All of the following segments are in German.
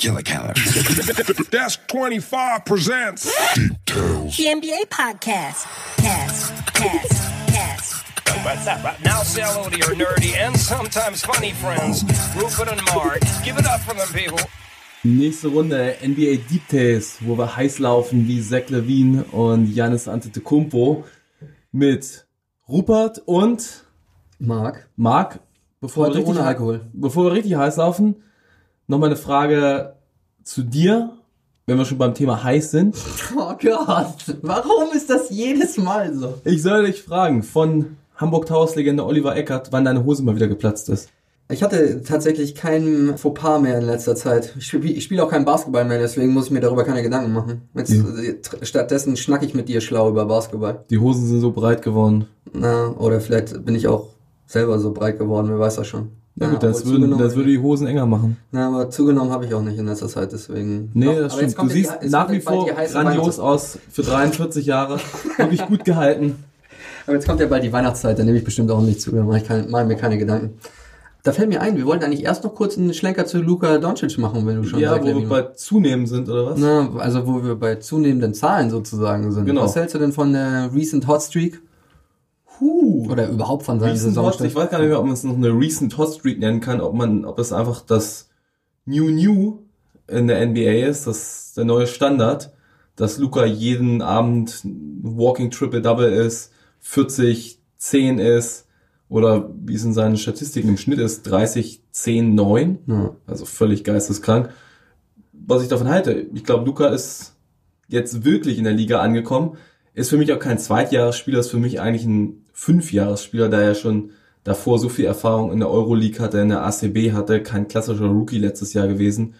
Killer Keller. Desk 25 presents Details. The NBA podcast. Cast, cast, now, say hello to your nerdy and sometimes funny friends, Rupert and Mark. Give it up for them, people. Nächste Runde NBA Deep Tales, wo wir heiß laufen wie Zach Levine und Janis Antetokounmpo mit Rupert und Marc. Marc. Bevor Heute wir richtig ohne Alkohol. Bevor wir richtig heiß laufen, nochmal eine Frage zu dir, wenn wir schon beim Thema heiß sind. Oh Gott, warum ist das jedes Mal so? Ich soll dich fragen, von Hamburg Towers Legende Oliver Eckert, wann deine Hose mal wieder geplatzt ist. Ich hatte tatsächlich keinen Fauxpas mehr in letzter Zeit. Ich spiele spiel auch keinen Basketball mehr, deswegen muss ich mir darüber keine Gedanken machen. Jetzt, Ja. äh, Stattdessen schnack ich mit dir schlau über Basketball. Die Hosen sind so breit geworden. Na, oder vielleicht bin ich auch selber so breit geworden, wer weiß das schon. Na gut, das, aber würde, zugenommen- das würde die Hosen enger machen. Na, aber zugenommen habe ich auch nicht in letzter Zeit, deswegen. Nee, Doch, das stimmt. Du ja die- siehst jetzt nach wie ja vor die grandios Weihnachts- aus für 43 Jahre. Wirklich gut gehalten. Aber jetzt kommt ja bald die Weihnachtszeit, da nehme ich bestimmt auch nicht zu, da mache ich keine, mache mir keine Gedanken. Da fällt mir ein, wir wollten eigentlich erst noch kurz einen Schlenker zu Luka Doncic machen, wenn du schon Ja, wo wir bei zunehmen sind, oder was? Na, also wo wir bei zunehmenden Zahlen sozusagen sind. Genau. Was hältst du denn von der Recent Hot Streak? Huh. Oder überhaupt von seinem Saisonstart? ich weiß gar nicht mehr, ob man es noch eine Recent Hot Streak nennen kann, ob man, ob es einfach das New New in der NBA ist, das der neue Standard, dass Luca jeden Abend Walking Triple Double ist, 40 10 ist oder wie es in seinen Statistiken im Schnitt ist, 30 10 9. Ja. Also völlig geisteskrank. Was ich davon halte, ich glaube, Luca ist jetzt wirklich in der Liga angekommen. Ist für mich auch kein Zweitjahresspieler, ist für mich eigentlich ein Fünfjahresspieler, da er schon davor so viel Erfahrung in der Euroleague hatte, in der ACB hatte, kein klassischer Rookie letztes Jahr gewesen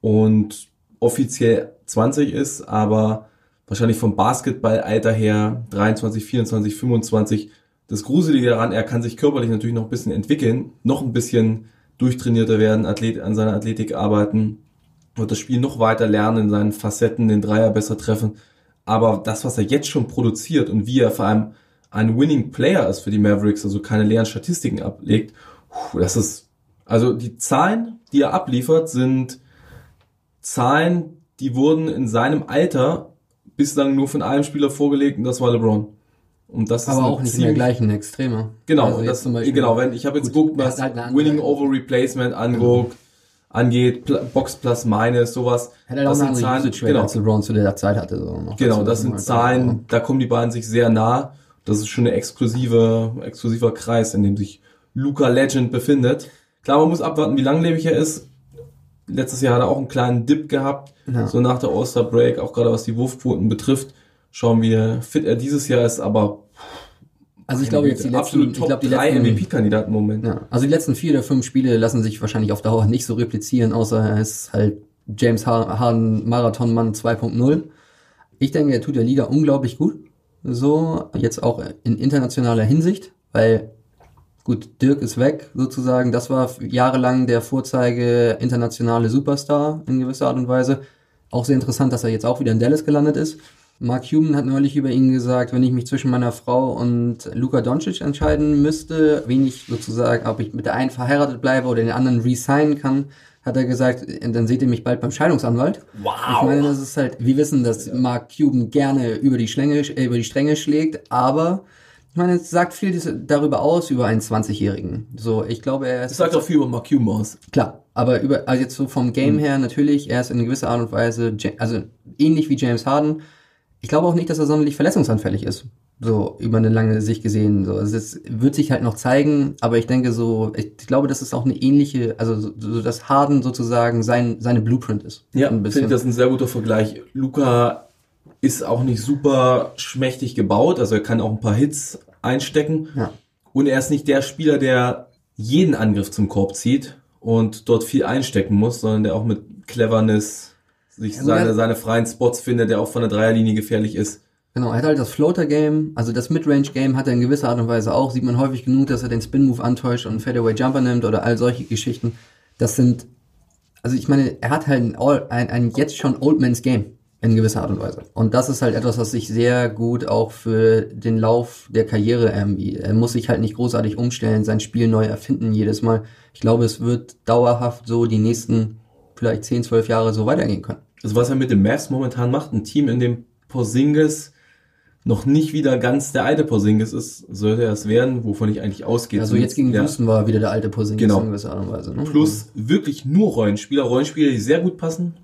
und offiziell 20 ist, aber wahrscheinlich vom Basketballalter her 23, 24, 25. Das Gruselige daran, er kann sich körperlich natürlich noch ein bisschen entwickeln, noch ein bisschen durchtrainierter werden, Athlet, an seiner Athletik arbeiten, wird das Spiel noch weiter lernen, in seinen Facetten den Dreier besser treffen. Aber das, was er jetzt schon produziert und wie er vor allem ein Winning Player ist für die Mavericks, also keine leeren Statistiken ablegt, das ist, also die Zahlen, die er abliefert, sind Zahlen, die wurden in seinem Alter bislang nur von einem Spieler vorgelegt und das war LeBron. Und das ist Aber eine auch nicht in der ziemlich- gleichen Extreme. Genau, Also das, zum Beispiel- genau, wenn ich habe jetzt Gut, geguckt, er was halt Winning over Replacement anguckt, angeht, Pl Box plus Minus, sowas. Hat halt auch das sind Zahlen, genau, als LeBron zu der Zeit hatte. So noch genau, das sind Zahlen, da kommen die beiden sich sehr nah. Das ist schon ein exklusive, exklusiver Kreis, in dem sich Luca Legend befindet. Klar, man muss abwarten, wie langlebig er ist. Letztes Jahr hat er auch einen kleinen Dip gehabt, Ja. so nach der All-Star Break, auch gerade was die Wurfquoten betrifft. Schauen wir, wie fit er dieses Jahr ist, aber Also ich glaube jetzt die letzten, absolut ich Top glaube die 3 letzten, MVP-Kandidaten im Moment. ja, also die letzten vier oder fünf Spiele lassen sich wahrscheinlich auf Dauer nicht so replizieren, außer er ist halt James Har- Harden Marathonmann 2.0. Ich denke, er tut der Liga unglaublich gut. So, jetzt auch in internationaler Hinsicht, weil gut, Dirk ist weg, sozusagen. Das war jahrelang der Vorzeige internationale Superstar in gewisser Art und Weise. Auch sehr interessant, dass er jetzt auch wieder in Dallas gelandet ist. Mark Cuban hat neulich über ihn gesagt, wenn ich mich zwischen meiner Frau und Luka Doncic entscheiden müsste, wen ich sozusagen, ob ich mit der einen verheiratet bleibe oder den anderen resignen kann, hat er gesagt, dann seht ihr mich bald beim Scheidungsanwalt. Wow. Ich meine, das ist halt, wir wissen, dass Mark Cuban gerne über die, Schlänge, äh, über die Stränge schlägt, aber ich meine, es sagt viel darüber aus, über einen 20-Jährigen. So, ich glaube, er ist Das sagt auch viel über Mark Cuban aus. Klar, aber über, also jetzt so vom Game her natürlich, er ist in gewisser Art und Weise, Ja- also ähnlich wie James Harden. Ich glaube auch nicht, dass er sonderlich verletzungsanfällig ist. So, über eine lange Sicht gesehen. So, also es wird sich halt noch zeigen, aber ich denke so, ich glaube, dass es auch eine ähnliche, also so, so dass Harden sozusagen sein, seine Blueprint ist. Ja, finde ich das ein sehr guter Vergleich. Luca ist auch nicht super schmächtig gebaut, also er kann auch ein paar Hits einstecken. Ja. Und er ist nicht der Spieler, der jeden Angriff zum Korb zieht und dort viel einstecken muss, sondern der auch mit Cleverness sich Also seine, seine freien Spots findet, der auch von der Dreierlinie gefährlich ist. Genau, er hat halt das Floater-Game, also das Midrange-Game hat er in gewisser Art und Weise auch. Sieht man häufig genug, dass er den Spin-Move antäuscht und einen Fadeaway-Jumper nimmt oder all solche Geschichten. Das sind, also ich meine, er hat halt ein, All- ein, ein jetzt schon Old Man's Game in gewisser Art und Weise. Und das ist halt etwas, was sich sehr gut auch für den Lauf der Karriere irgendwie, er muss sich halt nicht großartig umstellen, sein Spiel neu erfinden jedes Mal. Ich glaube, es wird dauerhaft so die nächsten vielleicht 10, 12 Jahre so weitergehen können. Also was er mit dem Mavs momentan macht, ein Team, in dem Porzingis noch nicht wieder ganz der alte Porzingis ist, sollte er es werden, wovon ich eigentlich ausgehe. Also jetzt gegen Ja. Houston war wieder der alte Porzingis Genau. in gewisser Art und Weise. Ne? Plus wirklich nur Rollenspieler, Rollenspieler, die sehr gut passen.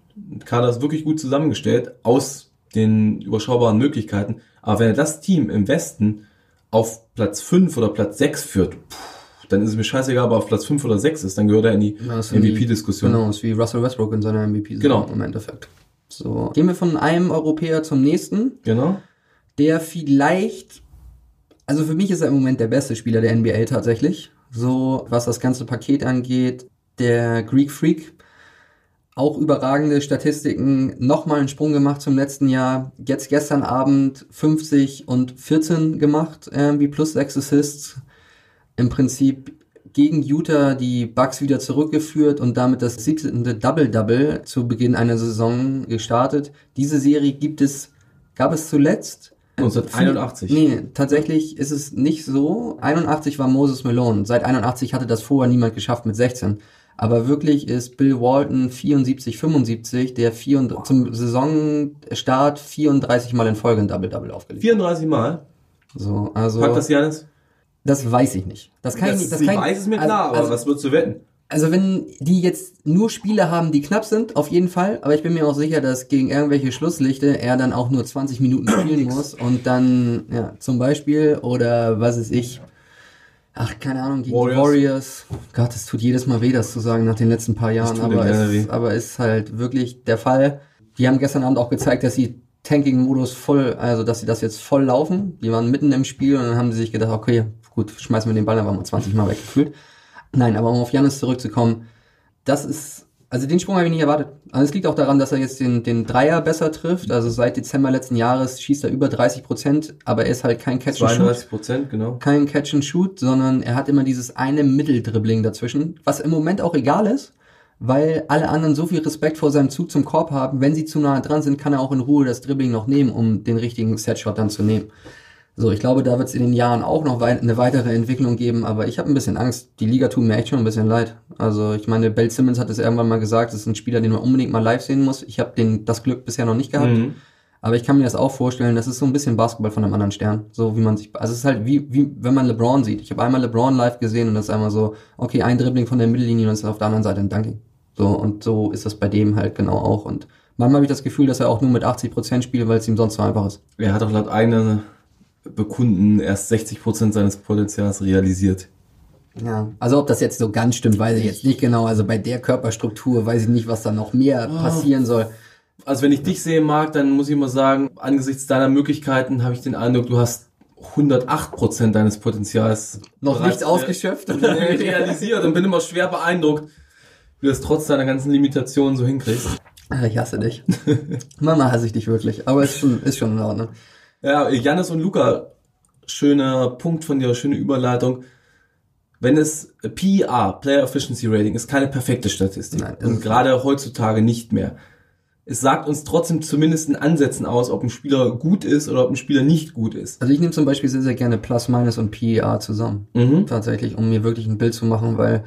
Kader ist wirklich gut zusammengestellt aus den überschaubaren Möglichkeiten. Aber wenn er das Team im Westen auf Platz 5 oder Platz 6 führt, puh, dann ist es mir scheißegal, ob er auf Platz 5 oder 6 ist, dann gehört er in die Ja, MVP-Diskussion. Genau, ist wie Russell Westbrook in seiner MVP-Saison Genau. im Endeffekt. So, gehen wir von einem Europäer zum nächsten, Genau. der vielleicht, also für mich ist er im Moment der beste Spieler der NBA tatsächlich. So, was das ganze Paket angeht, der Greek Freak. Auch überragende Statistiken, nochmal einen Sprung gemacht zum letzten Jahr. Jetzt gestern Abend 50 und 14 gemacht, irgendwie plus 6 Assists. Im Prinzip gegen Utah die Bucks wieder zurückgeführt und damit das siebte Double-Double zu Beginn einer Saison gestartet. Diese Serie gibt es, gab es zuletzt 1981. Nee, tatsächlich ist es nicht so. 81 war Moses Malone. Seit 81 hatte das vorher niemand geschafft mit 16. Aber wirklich ist Bill Walton 74, 75, der vier und, zum Saisonstart 34 Mal in Folge ein Double-Double aufgelegt. 34 Mal. So, also, Packt das Janis? Das weiß ich nicht. Das kann ich nicht, das ich kann ich- weiß es mir also- klar, aber also, was würdest du wetten? also wenn die jetzt nur Spiele haben, die knapp sind, auf jeden Fall. Aber ich bin mir auch sicher, dass gegen irgendwelche Schlusslichte er dann auch nur 20 Minuten spielen muss und dann, ja, zum Beispiel, oder was ist ich, ach, keine Ahnung, gegen Warriors. die Warriors. Gott, es tut jedes Mal weh, das zu sagen nach den letzten paar Jahren, aber weh. aber ist halt wirklich der Fall. Die haben gestern Abend auch gezeigt, dass sie Tanking-Modus voll, also dass sie das jetzt voll laufen. Die waren mitten im Spiel und dann haben sie sich gedacht, okay, gut, schmeißen wir den Ball einfach mal 20 Mal weggefühlt. Nein, aber um auf Janis zurückzukommen, das ist, also den Sprung habe ich nicht erwartet. Also es liegt auch daran, dass er jetzt den, den Dreier besser trifft. Also seit Dezember letzten Jahres schießt er über 30 Prozent, aber er ist halt kein Catch and Shoot. 32 Prozent, genau. Kein Catch and Shoot, sondern er hat immer dieses eine Mitteldribbling dazwischen, was im Moment auch egal ist, weil alle anderen so viel Respekt vor seinem Zug zum Korb haben. Wenn sie zu nah dran sind, kann er auch in Ruhe das Dribbling noch nehmen, um den richtigen Setshot dann zu nehmen. So, ich glaube, da wird es in den Jahren auch noch wei eine weitere Entwicklung geben, aber ich habe ein bisschen Angst. Die Liga tut mir echt schon ein bisschen leid. Also ich meine, Bill Simmons hat es irgendwann mal gesagt, das ist ein Spieler, den man unbedingt mal live sehen muss. Ich habe den das Glück bisher noch nicht gehabt. Mhm. Aber ich kann mir das auch vorstellen, das ist so ein bisschen Basketball von einem anderen Stern. So wie man sich, also es ist halt wie, wie wenn man LeBron sieht. Ich habe einmal LeBron live gesehen und das ist einmal so, okay, ein Dribbling von der Mittellinie und es ist auf der anderen Seite ein Dunking. So, und so ist das bei dem halt genau auch. Und manchmal habe ich das Gefühl, dass er auch nur mit 80% spielt, weil es ihm sonst so einfach ist. Er hat auch laut eigener Bekunden erst 60 Prozent seines Potenzials realisiert. Ja. Also ob das jetzt so ganz stimmt, weiß ich jetzt nicht genau. Also bei der Körperstruktur weiß ich nicht, was da noch mehr passieren soll. Also wenn ich dich sehen mag, dann muss ich mal sagen, angesichts deiner Möglichkeiten habe ich den Eindruck, du hast 108 Prozent deines Potenzials Noch nicht ausgeschöpft? re- realisiert und bin immer schwer beeindruckt, wie du das trotz deiner ganzen Limitationen so hinkriegst. Ah, Ich hasse dich. Mama hasse ich dich wirklich. Aber ist schon, ist schon in Ordnung. Ja, Janis und Luca, schöner Punkt von dir, schöne Überleitung. Wenn es PER, Player Efficiency Rating, ist keine perfekte Statistik. Nein, und gerade heutzutage nicht mehr. Es sagt uns trotzdem zumindest in Ansätzen aus, ob ein Spieler gut ist oder ob ein Spieler nicht gut ist. Also ich nehme zum Beispiel sehr, sehr gerne Plus, Minus und PER zusammen. Mhm. Tatsächlich, um mir wirklich ein Bild zu machen, weil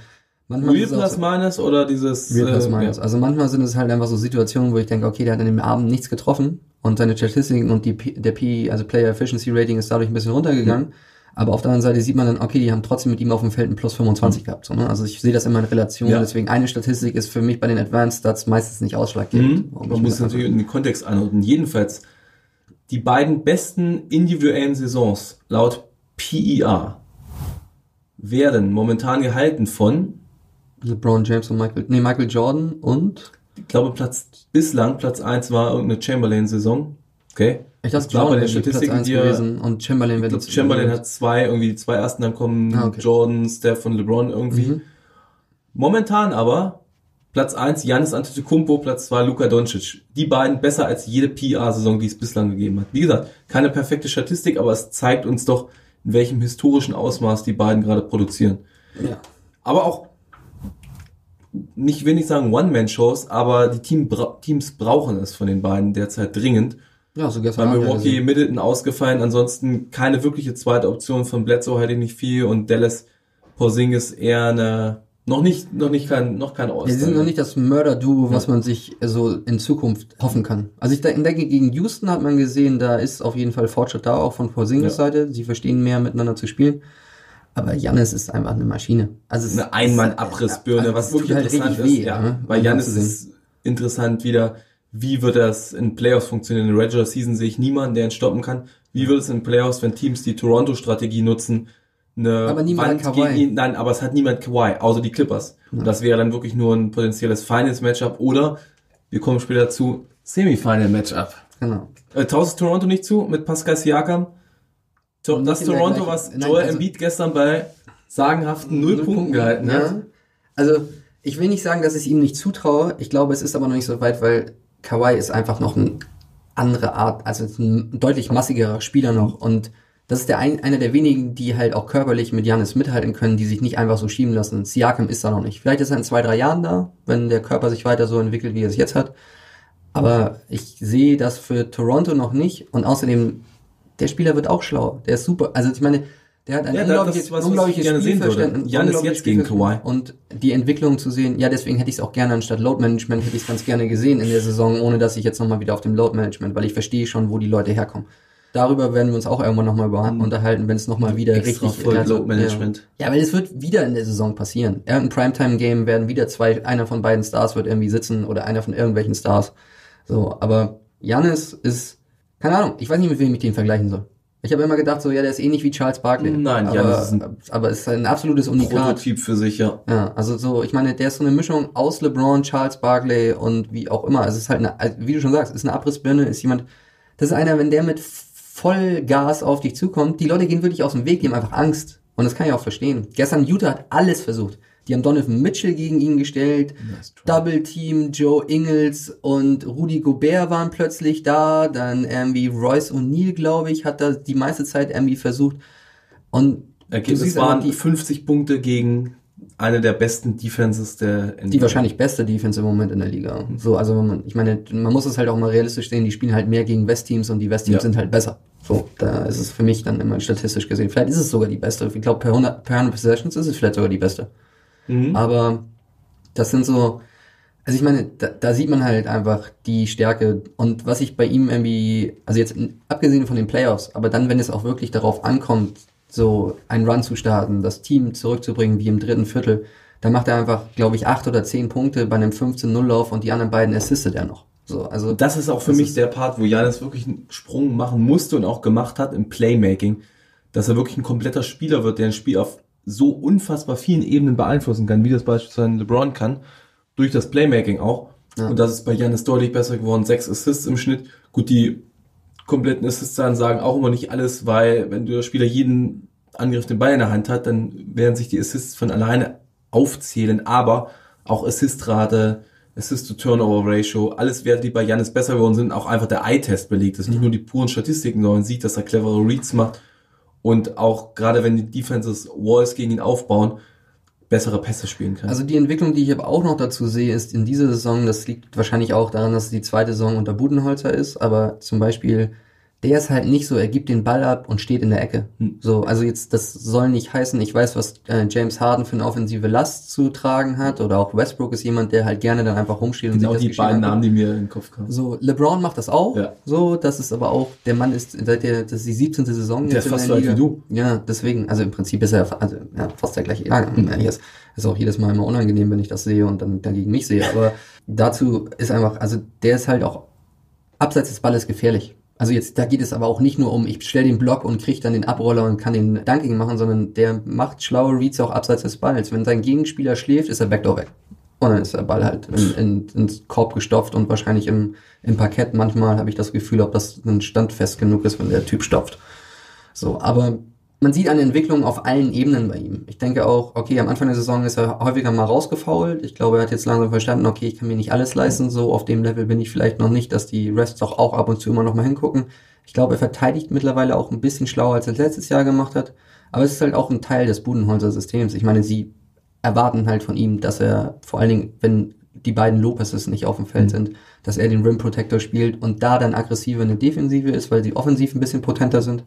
manchmal Real plus so- minus oder dieses Real Plus äh, Minus. ja. Also manchmal sind es halt einfach so Situationen, wo ich denke, okay, der hat an dem Abend nichts getroffen und seine Statistiken und die der P, also Player Efficiency Rating ist dadurch ein bisschen runtergegangen. Aber auf der anderen Seite sieht man dann, okay, die haben trotzdem mit ihm auf dem Feld ein Plus 25 gehabt. So, ne? Also ich sehe das immer in Relation. Ja. Deswegen eine Statistik ist für mich bei den Advanced Stats meistens nicht ausschlaggebend. Mhm. Man muss natürlich in den Kontext einordnen. Jedenfalls, die beiden besten individuellen Saisons laut PER werden momentan gehalten von, LeBron James und Michael, nee, Michael Jordan und ich glaube, Platz, bislang Platz 1 war irgendeine Chamberlain-Saison. Okay. ich dachte, war bei Jordan den Statistiken, 1 die gewesen und Chamberlain wäre Chamberlain hat zwei, irgendwie die zwei ersten, dann kommen Ah, okay. Jordan, Steph und LeBron irgendwie. Mhm. Momentan aber Platz 1 Giannis Antetokounmpo, Platz 2 Luka Doncic. Die beiden besser als jede PR-Saison, die es bislang gegeben hat. Wie gesagt, keine perfekte Statistik, aber es zeigt uns doch, in welchem historischen Ausmaß die beiden gerade produzieren. Ja. Aber auch, nicht will nicht sagen One-Man-Shows, aber die Team, bra Teams brauchen es von den beiden derzeit dringend. Ja, so Bei ja Milwaukee gesehen. Middleton ausgefallen, ansonsten keine wirkliche zweite Option von Bledsoe hätte ich nicht viel und Dallas Porzingis eher eine Noch nicht, noch nicht kein, noch kein Ja, sie sind noch nicht das Mörder-Duo, was man sich so in Zukunft hoffen kann. Also ich denke, gegen Houston hat man gesehen, da ist auf jeden Fall Fortschritt da, auch von Porzingis Ja. Seite. Sie verstehen mehr miteinander zu spielen. Aber Janis ist einfach eine Maschine. Also eine Einmann-Abrissbirne, was wirklich halt interessant ist. weh, ja. ne? Bei Janis anzusehen. ist interessant wieder, wie wird das in Playoffs funktionieren? In der Regular Season sehe ich niemanden, der ihn stoppen kann. Wie wird es in Playoffs, wenn Teams die Toronto-Strategie nutzen, eine Aber niemand Wand gegen ihn, nein, aber es hat niemand Kawhi, außer die Clippers. Und das wäre dann wirklich nur ein potenzielles Finals-Matchup oder, wir kommen später zu, Semifinal-Matchup. Genau. Äh, traust Toronto nicht zu mit Pascal Siakam? To das Toronto, was Joel also- Embiid gestern bei sagenhaften null Punkten gehalten hat. Ja. Also, ich will nicht sagen, dass ich es ihm nicht zutraue. Ich glaube, es ist aber noch nicht so weit, weil Kawhi ist einfach noch eine andere Art, also ein deutlich massigerer Spieler noch. Und das ist der ein, einer der wenigen, die halt auch körperlich mit Janis mithalten können, die sich nicht einfach so schieben lassen. Siakam ist da noch nicht. Vielleicht ist er in zwei, drei Jahren da, wenn der Körper sich weiter so entwickelt, wie er es jetzt hat. Aber ich sehe das für Toronto noch nicht. Und außerdem, der Spieler wird auch schlau. Der ist super. Also ich meine, der hat ein Ja, unglaubliches, ist was, was unglaubliches würde. Spielverständnis. Giannis unglaubliches jetzt gegen. Kawhi. Und die Entwicklung zu sehen, ja, deswegen hätte ich es auch gerne anstatt Load Management, hätte ich es ganz gerne gesehen in der Saison, ohne dass ich jetzt nochmal wieder auf dem Load Management, weil ich verstehe schon, wo die Leute herkommen. Darüber werden wir uns auch irgendwann nochmal unterhalten, wenn es nochmal wieder Mhm. Extra richtig voll also, Load Management. Ja. ja, weil es wird wieder in der Saison passieren. Irgendein Primetime-Game werden wieder zwei, einer von beiden Stars wird irgendwie sitzen oder einer von irgendwelchen Stars. So, aber Janis ist, keine Ahnung, ich weiß nicht, mit wem ich den vergleichen soll. Ich habe immer gedacht, so, ja, der ist ähnlich wie Charles Barkley. Nein, aber, Giannis ist ein aber ist ein absolutes Unikat. Prototyp für sich, ja. Ja, also so, ich meine, der ist so eine Mischung aus LeBron, Charles Barkley und wie auch immer. Es ist halt eine, also wie du schon sagst, ist eine Abrissbirne, ist jemand, das ist einer, wenn der mit Vollgas auf dich zukommt, die Leute gehen wirklich aus dem Weg, die haben einfach Angst. Und das kann ich auch verstehen. Gestern Utah hat alles versucht. Die haben Donovan Mitchell gegen ihn gestellt, Double Team, Joe Ingles und Rudy Gobert waren plötzlich da, dann irgendwie Royce O'Neal, glaube ich, hat da die meiste Zeit irgendwie versucht. Und Ergebnis waren die, 50 Punkte gegen eine der besten Defenses der NBA. die wahrscheinlich beste Defense im Moment in der Liga. So, also man, ich meine, man muss es halt auch mal realistisch sehen, die spielen halt mehr gegen West-Teams und die West-Teams Ja. sind halt besser. So, da ist es für mich dann immer statistisch gesehen. Vielleicht ist es sogar die beste. Ich glaube, per 100, per 100 Possessions ist es vielleicht sogar die beste. Mhm. Aber das sind so, also ich meine, da, da sieht man halt einfach die Stärke und was ich bei ihm irgendwie, also jetzt abgesehen von den Playoffs, aber dann, wenn es auch wirklich darauf ankommt, so einen Run zu starten, das Team zurückzubringen wie im dritten Viertel, da macht er einfach, glaube ich, acht oder zehn Punkte bei einem 15-0-Lauf und die anderen beiden assistet er noch. So, also das ist auch für mich der Part, wo Janis wirklich einen Sprung machen musste und auch gemacht hat im Playmaking, dass er wirklich ein kompletter Spieler wird, der ein Spiel auf so unfassbar vielen Ebenen beeinflussen kann, wie das beispielsweise LeBron kann, durch das Playmaking auch. Ja. Und das ist bei Janis deutlich besser geworden, sechs Assists im Schnitt. Gut, die kompletten Assists-Zahlen sagen auch immer nicht alles, weil wenn der Spieler jeden Angriff den Ball in der Hand hat, dann werden sich die Assists von alleine aufzählen, aber auch Assistrate, Assist-to-Turnover-Ratio, alles Werte, die bei Janis besser geworden sind, auch einfach der Eye-Test belegt. Das sind nicht nur die puren Statistiken, sondern man sieht, dass er clevere Reads macht und auch gerade wenn die Defenses Walls gegen ihn aufbauen, bessere Pässe spielen kann. Also die Entwicklung, die ich aber auch noch dazu sehe, ist in dieser Saison, das liegt wahrscheinlich auch daran, dass es die zweite Saison unter Budenholzer ist, aber zum Beispiel, der ist halt nicht so, er gibt den Ball ab und steht in der Ecke. Hm. So, also jetzt, das soll nicht heißen, ich weiß, was äh, James Harden für eine offensive Last zu tragen hat, oder auch Westbrook ist jemand, der halt gerne dann einfach rumsteht und genau sich das die beiden. Namen, die mir in den Kopf kamen. So, LeBron macht das auch. Ja. So, das ist aber auch, der Mann ist seit der, das ist die 17. Saison. Der jetzt ist fast so alt wie du. Ja, deswegen, also im Prinzip ist er also, ja, fast der gleiche Jahrgang. Mhm. Ist, ist auch jedes Mal immer unangenehm, wenn ich das sehe und dann, dann gegen mich sehe. Aber dazu ist einfach, also der ist halt auch abseits des Balles gefährlich. Also jetzt, da geht es aber auch nicht nur um, ich stell den Block und krieg dann den Abroller und kann den Dunking machen, sondern der macht schlaue Reads auch abseits des Balls. Wenn sein Gegenspieler schläft, ist er Backdoor weg. Und dann ist der Ball halt in, in, ins Korb gestopft und wahrscheinlich im, im Parkett manchmal habe ich das Gefühl, ob das ein standfest genug ist, wenn der Typ stopft. So, aber man sieht eine Entwicklung auf allen Ebenen bei ihm. Ich denke auch, okay, am Anfang der Saison ist er häufiger mal rausgefault. Ich glaube, er hat jetzt langsam verstanden, okay, ich kann mir nicht alles leisten, so auf dem Level bin ich vielleicht noch nicht, dass die Rests doch auch ab und zu immer noch mal hingucken. Ich glaube, er verteidigt mittlerweile auch ein bisschen schlauer, als er letztes Jahr gemacht hat. Aber es ist halt auch ein Teil des Budenholzer Systems. Ich meine, sie erwarten halt von ihm, dass er vor allen Dingen, wenn die beiden Lopezes nicht auf dem Feld sind, dass er den Rim Protector spielt und da dann aggressiver in der Defensive ist, weil sie offensiv ein bisschen potenter sind.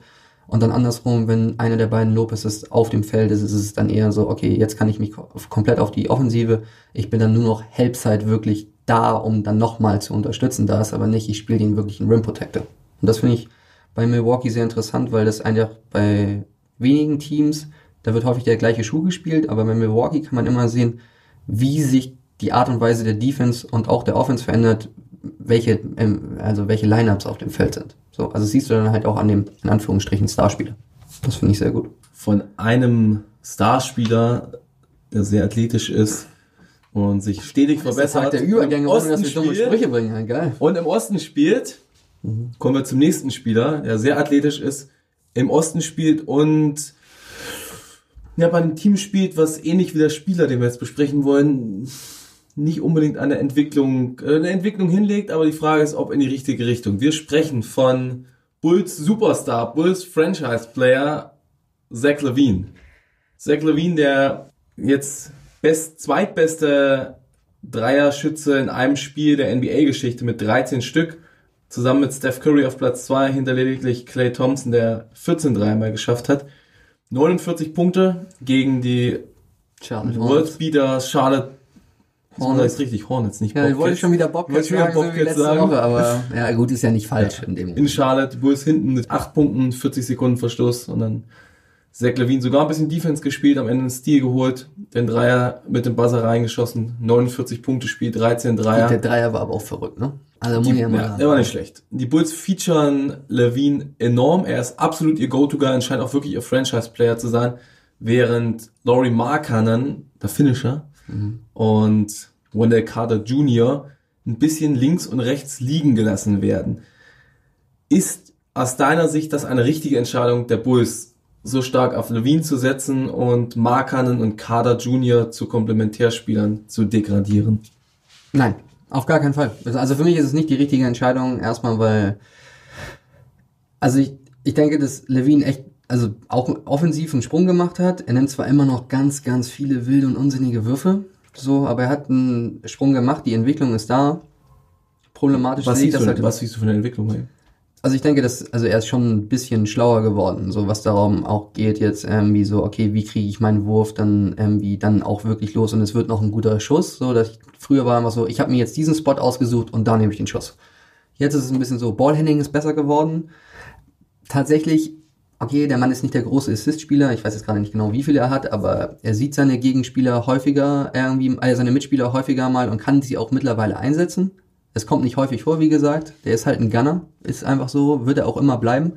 Und dann andersrum, wenn einer der beiden Lopezes auf dem Feld ist, ist es dann eher so, okay, jetzt kann ich mich ko- komplett auf die Offensive. Ich bin dann nur noch Helpside wirklich da, um dann nochmal zu unterstützen. Da ist aber nicht, ich spiele den wirklichen Rim Protector. Und das finde ich bei Milwaukee sehr interessant, weil das einfach bei wenigen Teams, da wird häufig der gleiche Schuh gespielt, aber bei Milwaukee kann man immer sehen, wie sich die Art und Weise der Defense und auch der Offense verändert, welche, ähm, also welche Lineups auf dem Feld sind. So, also siehst du dann halt auch an dem, in Anführungsstrichen, Starspieler. Das finde ich sehr gut. Von einem Starspieler, der sehr athletisch ist und sich stetig verbessert. Tag der Übergänge, im ohne dass wir dumme. Sprüche bringen. Geil. Und im Osten spielt, kommen wir zum nächsten Spieler, der sehr athletisch ist, im Osten spielt und ja, bei einem Team spielt, was ähnlich wie der Spieler, den wir jetzt besprechen wollen, nicht unbedingt eine Entwicklung, äh, eine Entwicklung hinlegt, aber die Frage ist, ob in die richtige Richtung. Wir sprechen von Bulls Superstar, Bulls Franchise Player, Zach Levine. Zach Levine, der jetzt best, zweitbeste Dreierschütze in einem Spiel der NBA-Geschichte mit 13 Stück, zusammen mit Steph Curry auf Platz 2, hinter lediglich Clay Thompson, der 14 Dreimal geschafft hat. 49 Punkte gegen die Charlotte Worldbeater Charlotte Hornets. Hornets. richtig, Hornets, nicht Ja, ich wollte Bobcats. schon wieder Ich Bobcats wollte schon wieder sagen, so wie Bobcats letzte sagen. Woche, aber ja, gut, ist ja nicht falsch in dem in. Charlotte, Bulls hinten mit 8 Punkten, 40 Sekunden Verschluss und dann Zach Levine sogar ein bisschen Defense gespielt, am Ende einen Stil geholt, den Dreier mit dem Buzzer reingeschossen, 49 Punkte Spiel, 13 Dreier. Der Dreier war aber auch verrückt, ne? Also muss Die, ich ja mal ja, der war nicht schlecht. Die Bulls featuren Levine enorm. Er ist absolut ihr Go-To-Guy und scheint auch wirklich ihr Franchise-Player zu sein. Während Laurie Markkanen, der Finisher, und Wendell Carter Jr. ein bisschen links und rechts liegen gelassen werden. Ist aus deiner Sicht das eine richtige Entscheidung der Bulls, so stark auf Levine zu setzen und Markkanen und Carter Jr. zu Komplementärspielern zu degradieren? Nein, auf gar keinen Fall. Also für mich ist es nicht die richtige Entscheidung. Erstmal, weil, also ich, ich denke, dass Levine echt, also auch offensiv einen Sprung gemacht hat. Er nimmt zwar immer noch ganz, ganz viele wilde und unsinnige Würfe, so, aber er hat einen Sprung gemacht. Die Entwicklung ist da. Problematisch Was siehst, das du, halt. was siehst du für eine Entwicklung? Ey? Also ich denke, dass also er ist schon ein bisschen schlauer geworden, so was darum auch geht jetzt irgendwie so, okay, wie kriege ich meinen Wurf dann irgendwie dann auch wirklich los und es wird noch ein guter Schuss, so dass ich, früher war immer so, ich habe mir jetzt diesen Spot ausgesucht und da nehme ich den Schuss. Jetzt ist es ein bisschen so, Ballhandling ist besser geworden. Tatsächlich, okay, der Mann ist nicht der große Assist-Spieler, ich weiß jetzt gerade nicht genau, wie viel er hat, aber er sieht seine Gegenspieler häufiger irgendwie, äh, seine Mitspieler häufiger mal und kann sie auch mittlerweile einsetzen. Es kommt nicht häufig vor, wie gesagt. Der ist halt ein Gunner, ist einfach so, wird er auch immer bleiben.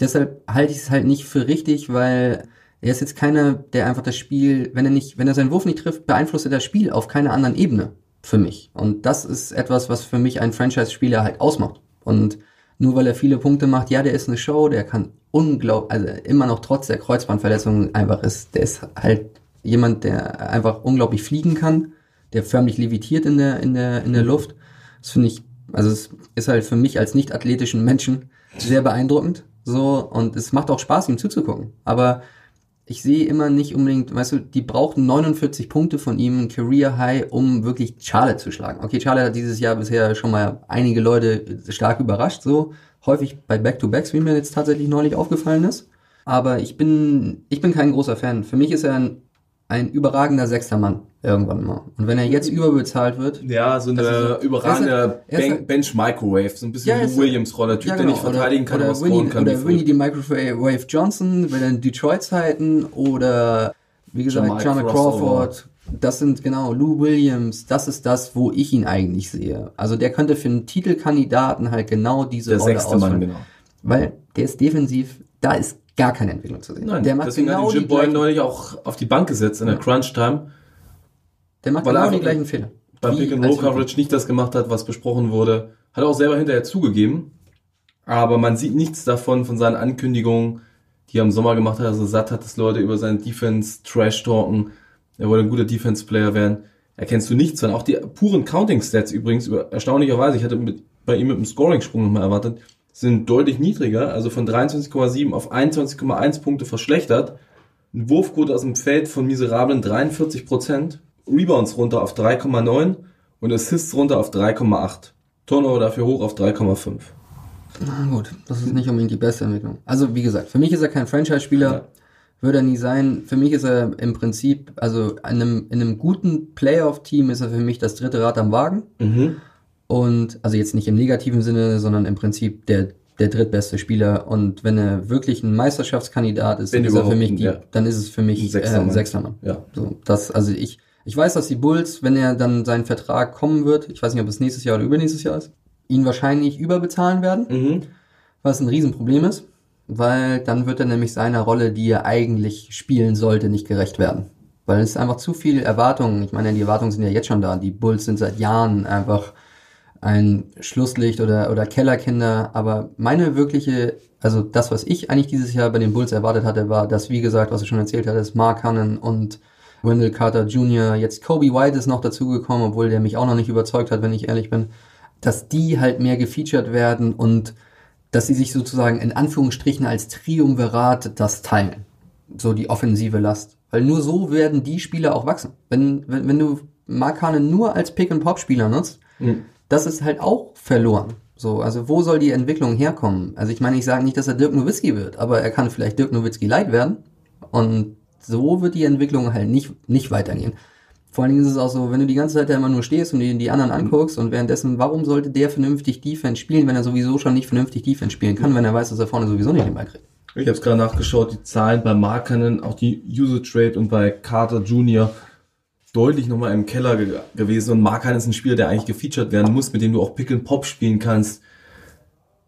Deshalb halte ich es halt nicht für richtig, weil er ist jetzt keiner, der einfach das Spiel, wenn er nicht, wenn er seinen Wurf nicht trifft, beeinflusst er das Spiel auf keiner anderen Ebene für mich. Und das ist etwas, was für mich ein Franchise-Spieler halt ausmacht. Und nur weil er viele Punkte macht, ja, der ist eine Show, der kann unglaublich, also immer noch trotz der Kreuzbandverletzung einfach ist, der ist halt jemand, der einfach unglaublich fliegen kann, der förmlich levitiert in der, in der, in der Luft. Das finde ich, also es ist halt für mich als nicht athletischen Menschen sehr beeindruckend. So, und es macht auch Spaß, ihm zuzugucken. Aber ich sehe immer nicht unbedingt, weißt du, die brauchten 49 Punkte von ihm, Career High, um wirklich Charlotte zu schlagen. Okay, Charlotte hat dieses Jahr bisher schon mal einige Leute stark überrascht, so häufig bei Back-to-Backs, wie mir jetzt tatsächlich neulich aufgefallen ist. Aber ich bin, ich bin kein großer Fan. Für mich ist er ein, ein überragender sechster Mann irgendwann mal. Und wenn er jetzt überbezahlt wird, Ja, so eine so- überragende er er Ben Bench Microwave, so ein bisschen Ja, er Lou ist- Williams-Roller, Typ, der nicht verteidigen kann, oder, aber oder Winnie, kann. oder Winnie die Microwave Johnson, bei den Detroit-Zeiten oder wie gesagt, Jamal Jamal. Crawford. Das sind genau Lou Williams. Das ist das, wo ich ihn eigentlich sehe. Also der könnte für einen Titelkandidaten halt genau diese der Rolle sechste Mann, ausfüllen. genau. Weil der ist defensiv, da ist gar keine Entwicklung zu sehen. Nein, der macht deswegen genau hat die Jim Boyle neulich auch auf die Bank gesetzt in der Crunch-Time, der macht genau die gleichen Fehler. beim Wie als Pick-and-Roll-Coverage nicht das gemacht hat, was besprochen wurde. Hat er auch selber hinterher zugegeben, aber man sieht nichts davon von seinen Ankündigungen, die er im Sommer gemacht hat, also satt hat, dass Leute über seinen Defense trash-talken, er wollte ein guter Defense-Player werden. Erkennst du nichts von. Auch die puren Counting-Stats übrigens, über, erstaunlicherweise, ich hatte mit, bei ihm mit einem Scoring-Sprung nochmal erwartet, sind deutlich niedriger, also von 23,7 auf 21,1 Punkte verschlechtert. Eine Wurfquote aus dem Feld von miserablen 43 Prozent. Rebounds runter auf 3,9 und Assists runter auf 3,8. Turnover dafür hoch auf 3,5. Na gut, das ist nicht unbedingt die beste Entwicklung. Also wie gesagt, für mich ist er kein Franchise-Spieler, Ja. würde er nie sein. Für mich ist er im Prinzip, also in einem, in einem guten Playoff-Team ist er für mich das dritte Rad am Wagen. Mhm. Und also jetzt nicht im negativen Sinne, sondern im Prinzip der, der drittbeste Spieler. Und wenn er wirklich ein Meisterschaftskandidat ist, dann ist er für mich die, ja. dann ist es für Ein mich äh, ein Mann. Sechstermann. Ja. So, das, also ich, ich weiß, dass die Bulls, wenn er dann seinen Vertrag kommen wird, ich weiß nicht, ob es nächstes Jahr oder übernächstes Jahr ist, ihn wahrscheinlich überbezahlen werden, Mhm. was ein Riesenproblem ist, weil dann wird er nämlich seiner Rolle, die er eigentlich spielen sollte, nicht gerecht werden. Weil es einfach zu viel Erwartungen, ich meine, die Erwartungen sind ja jetzt schon da, die Bulls sind seit Jahren einfach ein Schlusslicht oder, oder Kellerkinder, aber meine wirkliche, also das, was ich eigentlich dieses Jahr bei den Bulls erwartet hatte, war, dass, wie gesagt, was du schon erzählt hattest, Mark Hannon und Wendell Carter Jr., jetzt Kobe White ist noch dazugekommen, obwohl der mich auch noch nicht überzeugt hat, wenn ich ehrlich bin, dass die halt mehr gefeatured werden und dass sie sich sozusagen in Anführungsstrichen als Triumvirat das teilen. So die offensive Last. Weil nur so werden die Spieler auch wachsen. Wenn, wenn, wenn du Mark Hannon nur als Pick-and-Pop-Spieler nutzt, das ist halt auch verloren. So, also wo soll die Entwicklung herkommen? Also ich meine, ich sage nicht, dass er Dirk Nowitzki wird, aber er kann vielleicht Dirk Nowitzki light werden. Und so wird die Entwicklung halt nicht, nicht weitergehen. Vor allen Dingen ist es auch so, wenn du die ganze Zeit da immer nur stehst und dir die anderen anguckst und währenddessen, warum sollte der vernünftig Defense spielen, wenn er sowieso schon nicht vernünftig Defense spielen kann, wenn er weiß, dass er vorne sowieso nicht den Ball kriegt? Ich habe es gerade nachgeschaut, die Zahlen bei Markanen, auch die Usage Rate und bei Carter Jr. deutlich nochmal im Keller ge gewesen. Und Markanen ist ein Spieler, der eigentlich gefeatured werden muss, mit dem du auch Pick and Pop spielen kannst.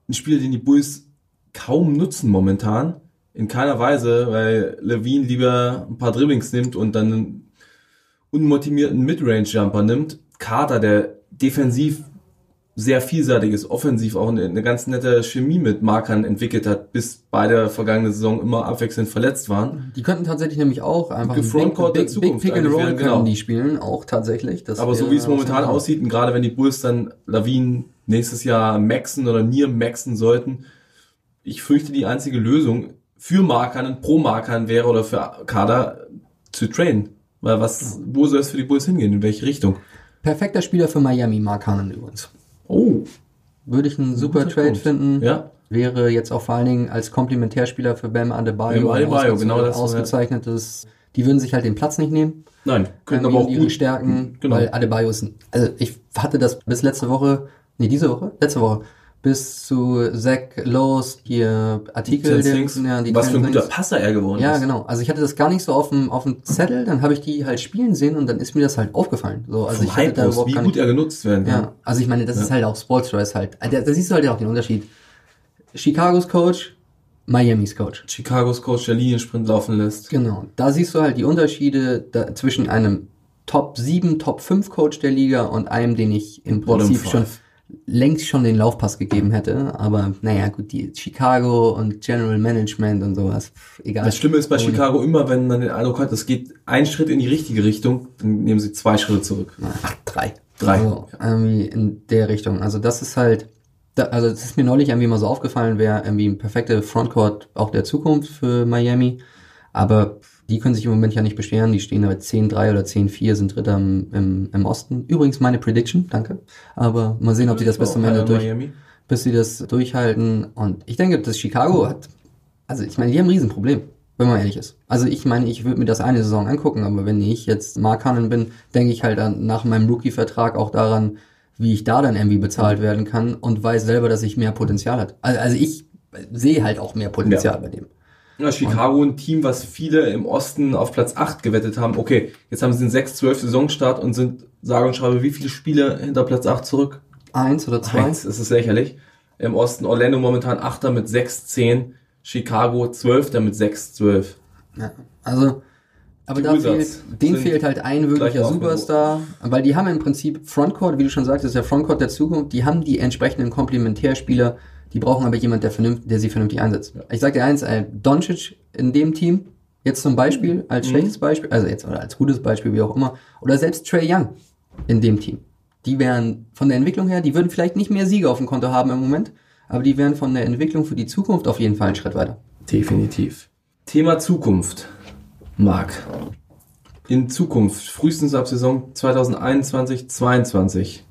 Ein Spieler, den die Bulls kaum nutzen momentan. In keiner Weise, weil Levine lieber ein paar Dribblings nimmt und dann einen unmotivierten Midrange-Jumper nimmt. Carter, der defensiv sehr vielseitig ist, offensiv auch eine, eine ganz nette Chemie mit Markern entwickelt hat, bis beide vergangene Saison immer abwechselnd verletzt waren. Die könnten tatsächlich nämlich auch einfach Big, Big, Big Pick and Roll können genau. die spielen, auch tatsächlich. Aber so wie es momentan aussieht, und gerade wenn die Bulls dann Lawine nächstes Jahr maxen oder Nier maxen sollten, ich fürchte, die einzige Lösung für Markern, pro Markern wäre oder für Kader zu trainen. Weil was, wo soll es für die Bulls hingehen? In welche Richtung? Perfekter Spieler für Miami, Mark Hannon übrigens. Oh, Würde ich einen super Trade Punkt. finden. Ja. Wäre jetzt auch vor allen Dingen als Komplementärspieler für Bam Adebayo. Bam Adebayo, ein ausgeze- genau das, ja. Ausgezeichnetes. Die würden sich halt den Platz nicht nehmen. nein, könnten ähm, aber auch ihre gut Stärken, Genau. weil Adebayo ist ein, also ich hatte das bis letzte Woche, nee, diese Woche, letzte Woche, bis zu Zach Lowe's hier Artikel, Things. ja, die was für ein guter. Passer er geworden Ja, ist. genau. Also ich hatte das gar nicht so auf dem, auf dem Zettel, dann habe ich die halt spielen sehen und dann ist mir das halt aufgefallen. So, also Vom ich hatte da überhaupt wie gar gut nicht, er genutzt werden kann. ja, also ich meine, das ist halt auch Sportsra ist halt, da, da siehst du halt auch den Unterschied. Chicagos Coach, Miamis Coach. Chicagos Coach der Liniensprint laufen lässt. Genau. Da siehst du halt die Unterschiede da, zwischen einem Top 7, Top 5 Coach der Liga und einem, den ich im Prinzip schon. Längst schon den Laufpass gegeben hätte. Aber naja, gut, die Chicago und General Management und sowas, pff, egal. Das Schlimme ist bei Ohne- Chicago immer, wenn man den Eindruck hat, es geht ein Schritt in die richtige Richtung, dann nehmen sie zwei Schritte zurück. Ach, drei. Drei. Also, irgendwie in der Richtung. Also das ist halt, da, also das ist mir neulich irgendwie mal so aufgefallen, wäre irgendwie ein perfekter Frontcourt auch der Zukunft für Miami. Aber die können sich im Moment ja nicht beschweren. Die stehen aber 10-3 oder 10-4, sind Dritter im, im, im Osten. Übrigens meine Prediction, danke. Aber mal sehen, ob die das bis zum Ende durch, Miami. bis sie das durchhalten. Und ich denke, dass Chicago hat, also ich meine, die haben ein Riesenproblem, wenn man ehrlich ist. Also ich meine, ich würde mir das eine Saison angucken, aber wenn ich jetzt Mark Hannon bin, denke ich halt an, nach meinem Rookie-Vertrag auch daran, wie ich da dann irgendwie bezahlt werden kann und weiß selber, dass ich mehr Potenzial hat. Also, also ich sehe halt auch mehr Potenzial Ja. bei dem. Ja, Chicago ein Team, was viele im Osten auf Platz 8 gewettet haben. Okay, jetzt haben sie den 6-12 Saisonstart und sind, sage und schreibe, wie viele Spiele hinter Platz 8 zurück? Eins oder zwei? Eins, das ist lächerlich. Im Osten Orlando momentan 8. mit 6-10, Chicago 12. mit 6-12. Ja, also, aber Die da fehlt, denen fehlt halt ein wirklicher. Superstar, weil die haben im Prinzip Frontcourt, wie du schon sagtest, der Frontcourt der Zukunft, die haben die entsprechenden Komplementärspieler, die brauchen aber jemand, der, vernünftig, der sie vernünftig einsetzt. Ich sag dir eins, äh, Doncic in dem Team, jetzt zum Beispiel, als schlechtes Beispiel, also jetzt oder als gutes Beispiel, wie auch immer, oder selbst Trey Young in dem Team. Die wären von der Entwicklung her, die würden vielleicht nicht mehr Siege auf dem Konto haben im Moment, aber die wären von der Entwicklung für die Zukunft auf jeden Fall einen Schritt weiter. Definitiv. Thema Zukunft. Marc. In Zukunft, frühestens ab Saison 2021, 22,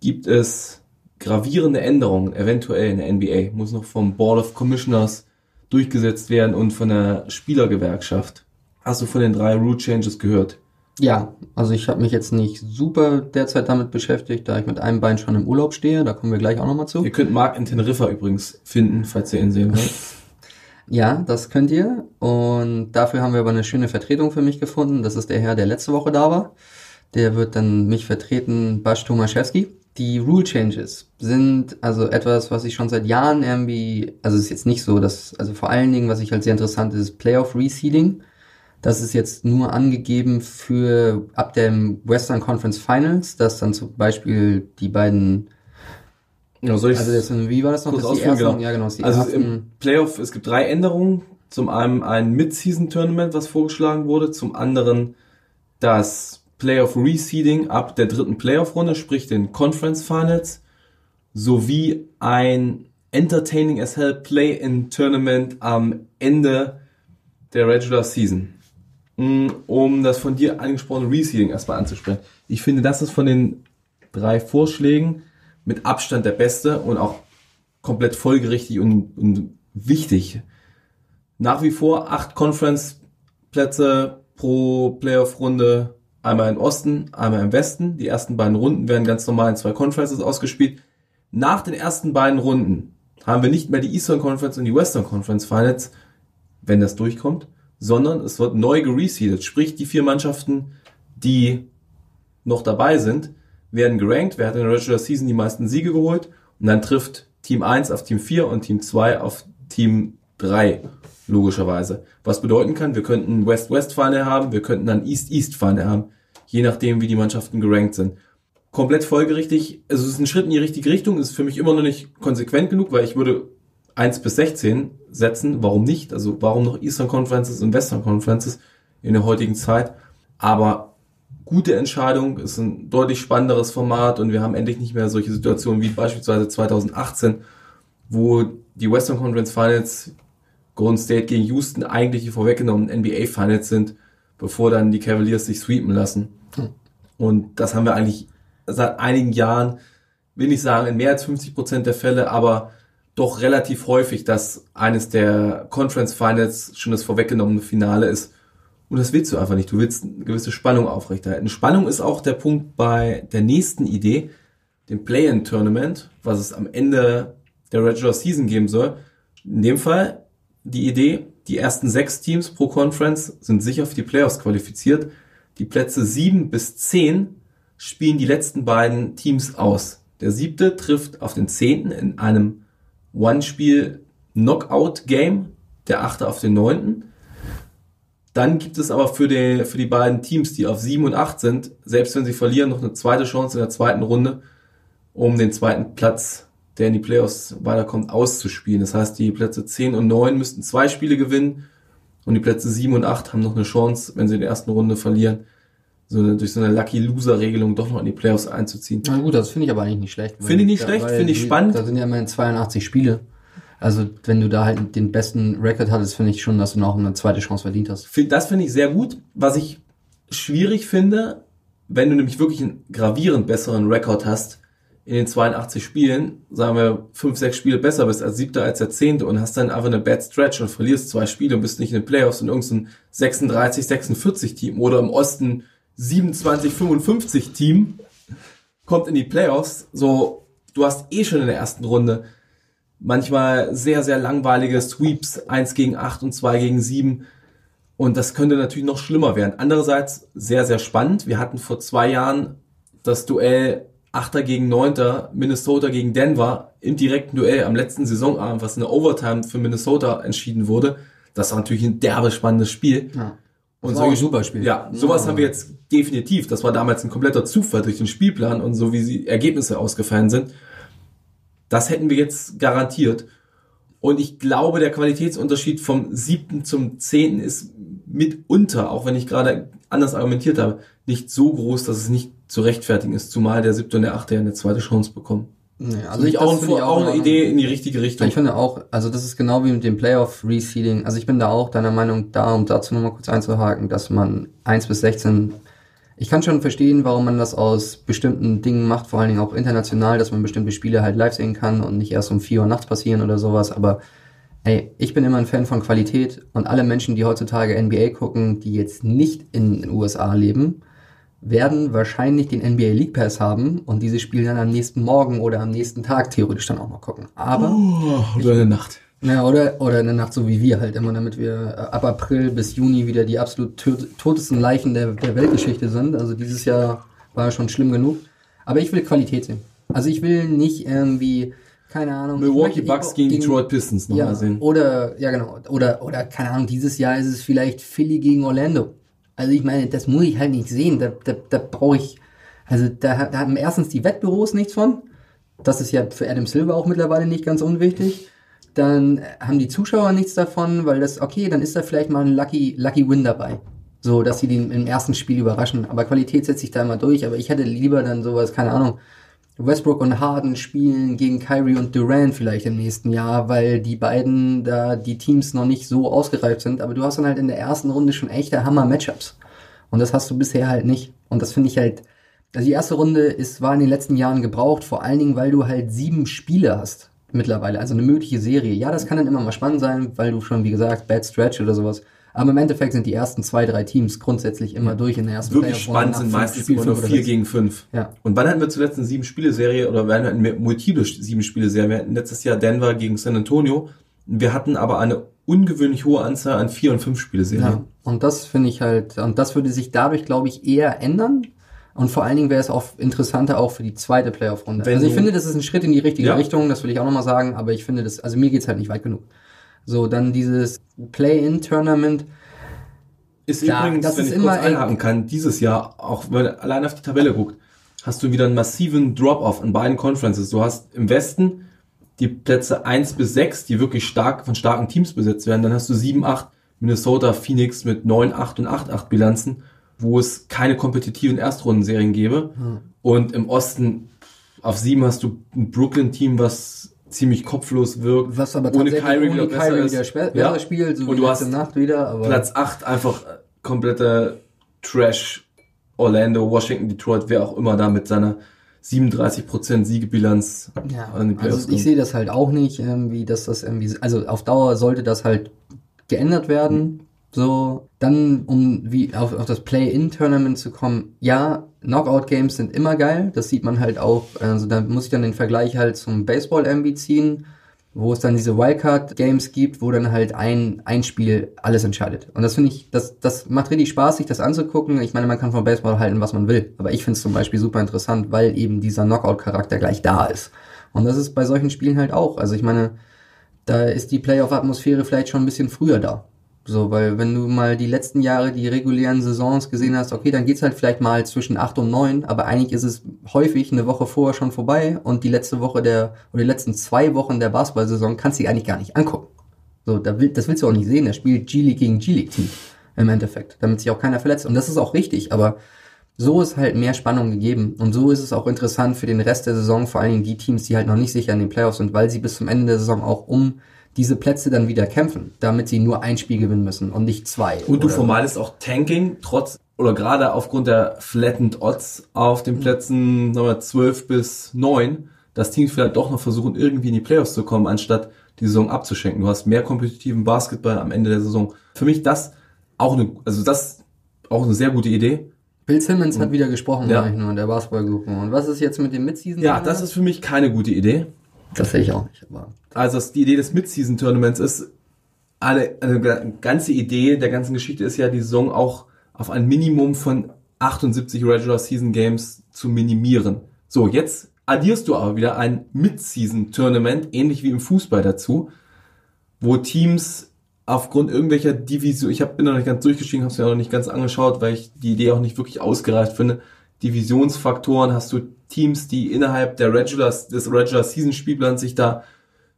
gibt es gravierende Änderungen eventuell in der NBA muss noch vom Board of Commissioners durchgesetzt werden und von der Spielergewerkschaft. Hast du von den drei Rule Changes gehört? Ja, also ich habe mich jetzt nicht super derzeit damit beschäftigt, da ich mit einem Bein schon im Urlaub stehe. Da kommen wir gleich auch nochmal zu. Ihr könnt Mark in Teneriffa übrigens finden, falls ihr ihn sehen wollt. Ja, das könnt ihr. Und dafür haben wir aber eine schöne Vertretung für mich gefunden. Das ist der Herr, der letzte Woche da war. Der wird dann mich vertreten, Basch Tomaszewski. Die Rule Changes sind also etwas, was ich schon seit Jahren irgendwie, also es ist jetzt nicht so, dass, also vor allen Dingen, was ich halt sehr interessant ist, Playoff Reseeding. Das ist jetzt nur angegeben für ab dem Western Conference Finals, dass dann zum Beispiel die beiden, Ja, soll ich also jetzt, wie war das noch? Das die ersten, Genau. ja genau, die also ersten, im Playoff, es gibt drei Änderungen. Zum einen ein Mid-Season-Tournament, was vorgeschlagen wurde. Zum anderen das Playoff Reseeding ab der dritten Playoff-Runde, sprich den Conference Finals, sowie ein Entertaining as Hell Play-in-Tournament am Ende der Regular Season. Mm, Um das von dir angesprochene Reseeding erstmal anzusprechen. Ich finde, das ist von den drei Vorschlägen mit Abstand der beste und auch komplett folgerichtig und, und wichtig. Nach wie vor acht Conference-Plätze pro Playoff-Runde, einmal im Osten, einmal im Westen. Die ersten beiden Runden werden ganz normal in zwei Conferences ausgespielt. Nach den ersten beiden Runden haben wir nicht mehr die Eastern Conference und die Western Conference Finals, wenn das durchkommt, sondern es wird neu gereseedet. Sprich, die vier Mannschaften, die noch dabei sind, werden gerankt. Wer hat in der Regular Season die meisten Siege geholt? Und dann trifft Team 1 auf Team 4 und Team 2 auf Team 3, logischerweise. Was bedeuten kann, wir könnten West-West-Final haben, wir könnten dann East-East-Final haben, je nachdem, wie die Mannschaften gerankt sind. Komplett folgerichtig, also es ist ein Schritt in die richtige Richtung, ist für mich immer noch nicht konsequent genug, weil ich würde 1 bis 16 setzen, warum nicht? Also warum noch Eastern Conferences und Western Conferences in der heutigen Zeit? Aber gute Entscheidung, ist ein deutlich spannenderes Format und wir haben endlich nicht mehr solche Situationen wie beispielsweise 2018, wo die Western Conference Finals Golden State gegen Houston eigentlich die vorweggenommenen NBA Finals sind, bevor dann die Cavaliers sich sweepen lassen. Und das haben wir eigentlich seit einigen Jahren, will nicht sagen in mehr als 50 Prozent der Fälle, aber doch relativ häufig, dass eines der Conference Finals schon das vorweggenommene Finale ist. Und das willst du einfach nicht. Du willst eine gewisse Spannung aufrechterhalten. Spannung ist auch der Punkt bei der nächsten Idee, dem Play-in-Tournament, was es am Ende der Regular Season geben soll. In dem Fall die Idee, die ersten sechs Teams pro Conference sind sicher für die Playoffs qualifiziert. Die Plätze sieben bis zehn spielen die letzten beiden Teams aus. Der siebte trifft auf den zehnten in einem One-Spiel Knockout-Game, der achte auf den neunten. Dann gibt es aber für die, für die beiden Teams, die auf sieben und acht sind, selbst wenn sie verlieren, noch eine zweite Chance in der zweiten Runde, um den zweiten Platz, der in die Playoffs weiterkommt, auszuspielen. Das heißt, die Plätze 10 und 9 müssten zwei Spiele gewinnen und die Plätze 7 und 8 haben noch eine Chance, wenn sie in der ersten Runde verlieren, so eine, durch so eine Lucky Loser Regelung doch noch in die Playoffs einzuziehen. Na gut, das finde ich aber eigentlich nicht schlecht. Finde ich nicht schlecht, finde ich die- spannend. Da sind ja immerhin 82 Spiele. Also wenn du da halt den besten Rekord hattest, finde ich schon, dass du noch eine zweite Chance verdient hast. Das finde ich sehr gut. Was ich schwierig finde, wenn du nämlich wirklich einen gravierend besseren Rekord hast in den 82 Spielen, sagen wir fünf, sechs Spiele besser bist als siebter, als der zehnte und hast dann einfach eine Bad Stretch und verlierst zwei Spiele und bist nicht in den Playoffs und irgendein 36, 46 Team oder im Osten 27, 55 Team kommt in die Playoffs. So, du hast eh schon in der ersten Runde manchmal sehr, sehr langweilige Sweeps, 1 gegen 8 und 2 gegen 7. Und das könnte natürlich noch schlimmer werden. Andererseits sehr, sehr spannend. Wir hatten vor zwei Jahren das Duell 8. gegen 9. Minnesota gegen Denver im direkten Duell am letzten Saisonabend, was in der Overtime für Minnesota entschieden wurde. Das war natürlich ein derbe spannendes Spiel. Ja. Und auch ein super Spiel. Ja, sowas Ja. haben wir jetzt definitiv. Das war damals ein kompletter Zufall durch den Spielplan und so wie die Ergebnisse ausgefallen sind. Das hätten wir jetzt garantiert. Und ich glaube, der Qualitätsunterschied vom siebten zum zehnten ist mitunter, auch wenn ich gerade anders argumentiert habe, nicht so groß, dass es nicht zu rechtfertigen ist, zumal der siebte und der achte ja eine zweite Chance bekommen. Nee, Also ich auch, ein, auch eine in Idee in die richtige Richtung. Ich finde auch, also das ist genau wie mit dem Playoff Reseeding. Also ich bin da auch deiner Meinung da, um dazu nochmal kurz einzuhaken, dass man 1 bis 16, Ich kann schon verstehen, warum man das aus bestimmten Dingen macht, vor allen Dingen auch international, dass man bestimmte Spiele halt live sehen kann und nicht erst um 4 Uhr nachts passieren oder sowas, aber ey, ich bin immer ein Fan von Qualität und alle Menschen, die heutzutage NBA gucken, die jetzt nicht in den USA leben, werden wahrscheinlich den NBA League Pass haben und diese Spiele dann am nächsten Morgen oder am nächsten Tag theoretisch dann auch noch gucken. Aber Oh, oder eine Nacht. ja, oder, oder eine Nacht so wie wir halt immer, damit wir äh, ab April bis Juni wieder die absolut totesten Leichen der, der Weltgeschichte sind. Also dieses Jahr war schon schlimm genug. Aber ich will Qualität sehen. Also ich will nicht irgendwie, keine Ahnung. Milwaukee Bucks gegen Detroit Pistons nochmal ja, sehen. Oder, ja genau, oder, oder, keine Ahnung, dieses Jahr ist es vielleicht Philly gegen Orlando. Also ich meine, das muss ich halt nicht sehen. Da, da, da brauche ich, also da, da haben erstens die Wettbüros nichts von. Das ist ja für Adam Silver auch mittlerweile nicht ganz unwichtig. Dann haben die Zuschauer nichts davon, weil das, okay, dann ist da vielleicht mal ein Lucky, Lucky Win dabei. So, dass sie den im ersten Spiel überraschen. Aber Qualität setzt sich da immer durch. Aber ich hätte lieber dann sowas, keine Ahnung, Westbrook und Harden spielen gegen Kyrie und Durant vielleicht im nächsten Jahr, weil die beiden da die Teams noch nicht so ausgereift sind. Aber du hast dann halt in der ersten Runde schon echte Hammer-Matchups. Und das hast du bisher halt nicht. Und das finde ich halt, also die erste Runde ist, war in den letzten Jahren gebraucht, vor allen Dingen, weil du halt sieben Spiele hast mittlerweile, also eine mögliche Serie. Ja, das kann dann immer mal spannend sein, weil du schon, wie gesagt, Bad Stretch oder sowas. Aber im Endeffekt sind die ersten zwei, drei Teams grundsätzlich immer durch in der ersten Wirklich spannend sind fünf meistens immer nur fünf oder 4 sechs. gegen 5. Ja. Und wann hatten wir zuletzt eine Sieben-Spiele-Serie oder wir hatten eine multiple Sieben-Spiele-Serie? Wir hatten letztes Jahr Denver gegen San Antonio. Wir hatten aber eine ungewöhnlich hohe Anzahl an Vier- und Fünf-Spiele-Serien. Ja, und das finde ich halt, und das würde sich dadurch, glaube ich, eher ändern. Und vor allen Dingen wäre es auch interessanter auch für die zweite Playoff-Runde. Also ich finde, das ist ein Schritt in die richtige Ja. Richtung, das will ich auch nochmal sagen, aber ich finde das, also mir geht's halt nicht weit genug. So, dann dieses Play-In-Tournament, Ist Klar, übrigens, das wenn ist ich immer kurz einhaken kann, dieses Jahr, auch wenn man allein auf die Tabelle guckt, hast du wieder einen massiven Drop-off an beiden Conferences. Du hast im Westen die Plätze 1 bis 6, die wirklich stark von starken Teams besetzt werden. Dann hast du 7, 8, Minnesota, Phoenix mit 9, 8 und 8, 8 Bilanzen, wo es keine kompetitiven Erstrundenserien gäbe. Und im Osten auf 7 hast du ein Brooklyn-Team, was ziemlich kopflos wirkt. was aber ohne Kyrie wieder ohne Kyrie ist. wieder spe- Ja. spielt, so Und wie du hast Nacht wieder, aber Platz 8 einfach kompletter Trash. Orlando, Washington, Detroit, wer auch immer da mit seiner 37% Siegebilanz Ja, an den Playoffs also ich sehe das halt auch nicht, irgendwie, dass das irgendwie, also auf Dauer sollte das halt geändert werden. So, dann, um wie auf, auf das Play-In-Tournament zu kommen, ja, Knockout-Games sind immer geil, das sieht man halt auch, also da muss ich dann den Vergleich halt zum Baseball irgendwie ziehen, wo es dann diese Wildcard-Games gibt, wo dann halt ein, ein Spiel alles entscheidet. Und das finde ich, das, das macht richtig Spaß, sich das anzugucken. Ich meine, man kann von Baseball halten, was man will, aber ich finde es zum Beispiel super interessant, weil eben dieser Knockout-Charakter gleich da ist. Und das ist bei solchen Spielen halt auch. Also ich meine, da ist die Playoff-Atmosphäre vielleicht schon ein bisschen früher da. So, weil wenn du mal die letzten Jahre die regulären Saisons gesehen hast, okay, dann geht's halt vielleicht mal zwischen acht und neun, aber eigentlich ist es häufig eine Woche vorher schon vorbei und die letzte Woche der, oder die letzten zwei Wochen der Basketball-Saison kannst du dir eigentlich gar nicht angucken. So, da will, das willst du auch nicht sehen. Er spielt G-League gegen G-League-Team im Endeffekt, damit sich auch keiner verletzt. Und das ist auch richtig, aber so ist halt mehr Spannung gegeben. Und so ist es auch interessant für den Rest der Saison, vor allen Dingen die Teams, die halt noch nicht sicher in den Playoffs sind, weil sie bis zum Ende der Saison auch um diese Plätze dann wieder kämpfen, damit sie nur ein Spiel gewinnen müssen und nicht zwei. Und du vermeidest auch Tanking, trotz oder gerade aufgrund der flattened Odds auf den Plätzen sagen wir, 12 bis 9, dass Teams vielleicht doch noch versuchen, irgendwie in die Playoffs zu kommen, anstatt die Saison abzuschenken. Du hast mehr kompetitiven Basketball am Ende der Saison. Für mich das auch eine, also das auch eine sehr gute Idee. Bill Simmons hat wieder gesprochen, Ja. ja. nur in der Basketballgruppe. Und was ist jetzt mit dem Midseason? Ja, das ist für mich keine gute Idee. Das sehe ich auch nicht. Aber Also die Idee des Mid-Season-Tournaments ist, alle, also ganze Idee der ganzen Geschichte ist ja, die Saison auch auf ein Minimum von 78 Regular Season Games zu minimieren. So, jetzt addierst du aber wieder ein Mid-Season-Tournament, ähnlich wie im Fußball dazu, wo Teams aufgrund irgendwelcher Division, ich hab, bin noch nicht ganz durchgestiegen, habe es mir noch nicht ganz angeschaut, weil ich die Idee auch nicht wirklich ausgereift finde. Divisionsfaktoren hast du Teams, die innerhalb der Regular, des Regular Season Spielplans sich da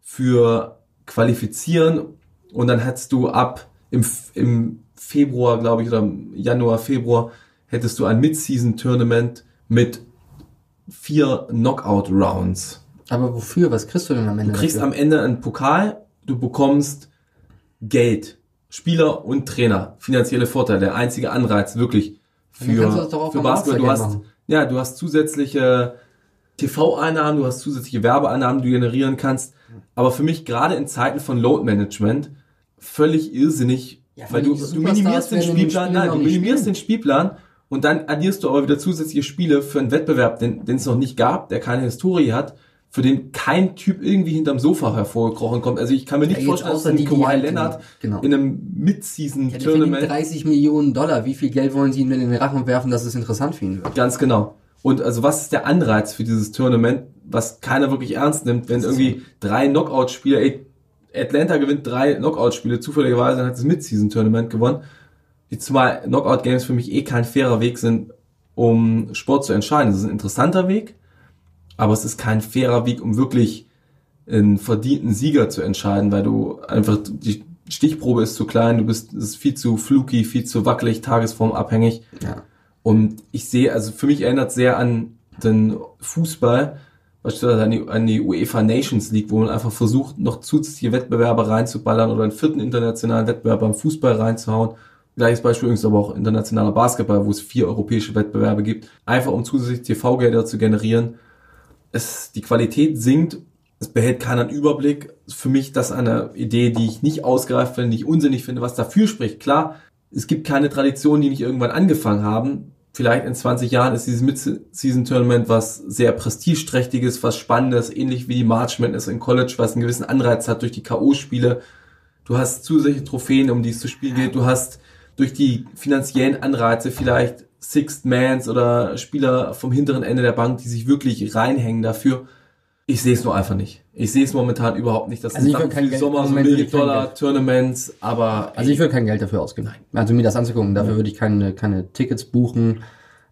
für qualifizieren und dann hättest du ab im, im Februar, glaube ich, oder im Januar, Februar, hättest du ein Mid-Season-Tournament mit vier Knockout-Rounds. Aber wofür? Was kriegst du denn am Ende? Du kriegst dafür? am Ende einen Pokal, du bekommst Geld, Spieler und Trainer, finanzielle Vorteile. Der einzige Anreiz wirklich für, für Basketball. Du hast, machen. ja, du hast zusätzliche TV-Einnahmen, du hast zusätzliche Werbeeinnahmen, die du generieren kannst. Aber für mich gerade in Zeiten von Load Management völlig irrsinnig, Ja, weil du, du minimierst den Spielplan, nein, du minimierst spielen. den Spielplan und dann addierst du aber wieder zusätzliche Spiele für einen Wettbewerb, den es noch nicht gab, der keine Historie hat, für den kein Typ irgendwie hinterm Sofa hervorgekrochen kommt. Also ich kann mir nicht Ja, vorstellen, dass ein Kawhi Leonard genau. in einem Mid-Season-Tournament 30 Millionen Dollar. Wie viel Geld wollen sie ihm in den Rachen werfen, dass es interessant für ihn wird? Ganz genau. Und also was ist der Anreiz für dieses Tournament, was keiner wirklich ernst nimmt, wenn irgendwie drei Knockout-Spiele, ey, Atlanta gewinnt drei Knockout-Spiele, zufälligerweise dann hat das Mid-Season-Tournament gewonnen. Die zwei Knockout-Games für mich eh kein fairer Weg sind, um Sport zu entscheiden. Das ist ein interessanter Weg, aber es ist kein fairer Weg, um wirklich einen verdienten Sieger zu entscheiden, weil du einfach, die Stichprobe ist zu klein, du bist, es ist viel zu fluky, viel zu wackelig, tagesformabhängig. Ja. Und ich sehe, also für mich erinnert sehr an den Fußball, beispielsweise an die, an die UEFA Nations League, wo man einfach versucht, noch zusätzliche Wettbewerbe reinzuballern oder einen vierten internationalen Wettbewerb beim Fußball reinzuhauen. Gleiches Beispiel übrigens aber auch internationaler Basketball, wo es vier europäische Wettbewerbe gibt, einfach um zusätzliche TV-Gelder zu generieren. Es, die Qualität sinkt, es behält keinen Überblick. Für mich das eine Idee, die ich nicht ausgereift finde, die ich unsinnig finde, was dafür spricht. Klar, es gibt keine Traditionen, die nicht irgendwann angefangen haben. Vielleicht in 20 Jahren ist dieses Mid-Season-Tournament was sehr prestigeträchtiges, was Spannendes, ähnlich wie die March Madness in College, was einen gewissen Anreiz hat durch die K.O.-Spiele. Du hast zusätzliche Trophäen, um die es zu spielen geht. Du hast durch die finanziellen Anreize vielleicht Sixth Mans oder Spieler vom hinteren Ende der Bank, die sich wirklich reinhängen dafür. Ich sehe es nur einfach nicht. Ich sehe es momentan überhaupt nicht. Das Also ich sind will kein für Geld- Sommer so Moment will ich kein Dollar Geld. Tournaments, aber Also ich würde kein Geld dafür ausgeben. Also mir das anzugucken. Dafür würde ich keine, keine Tickets buchen.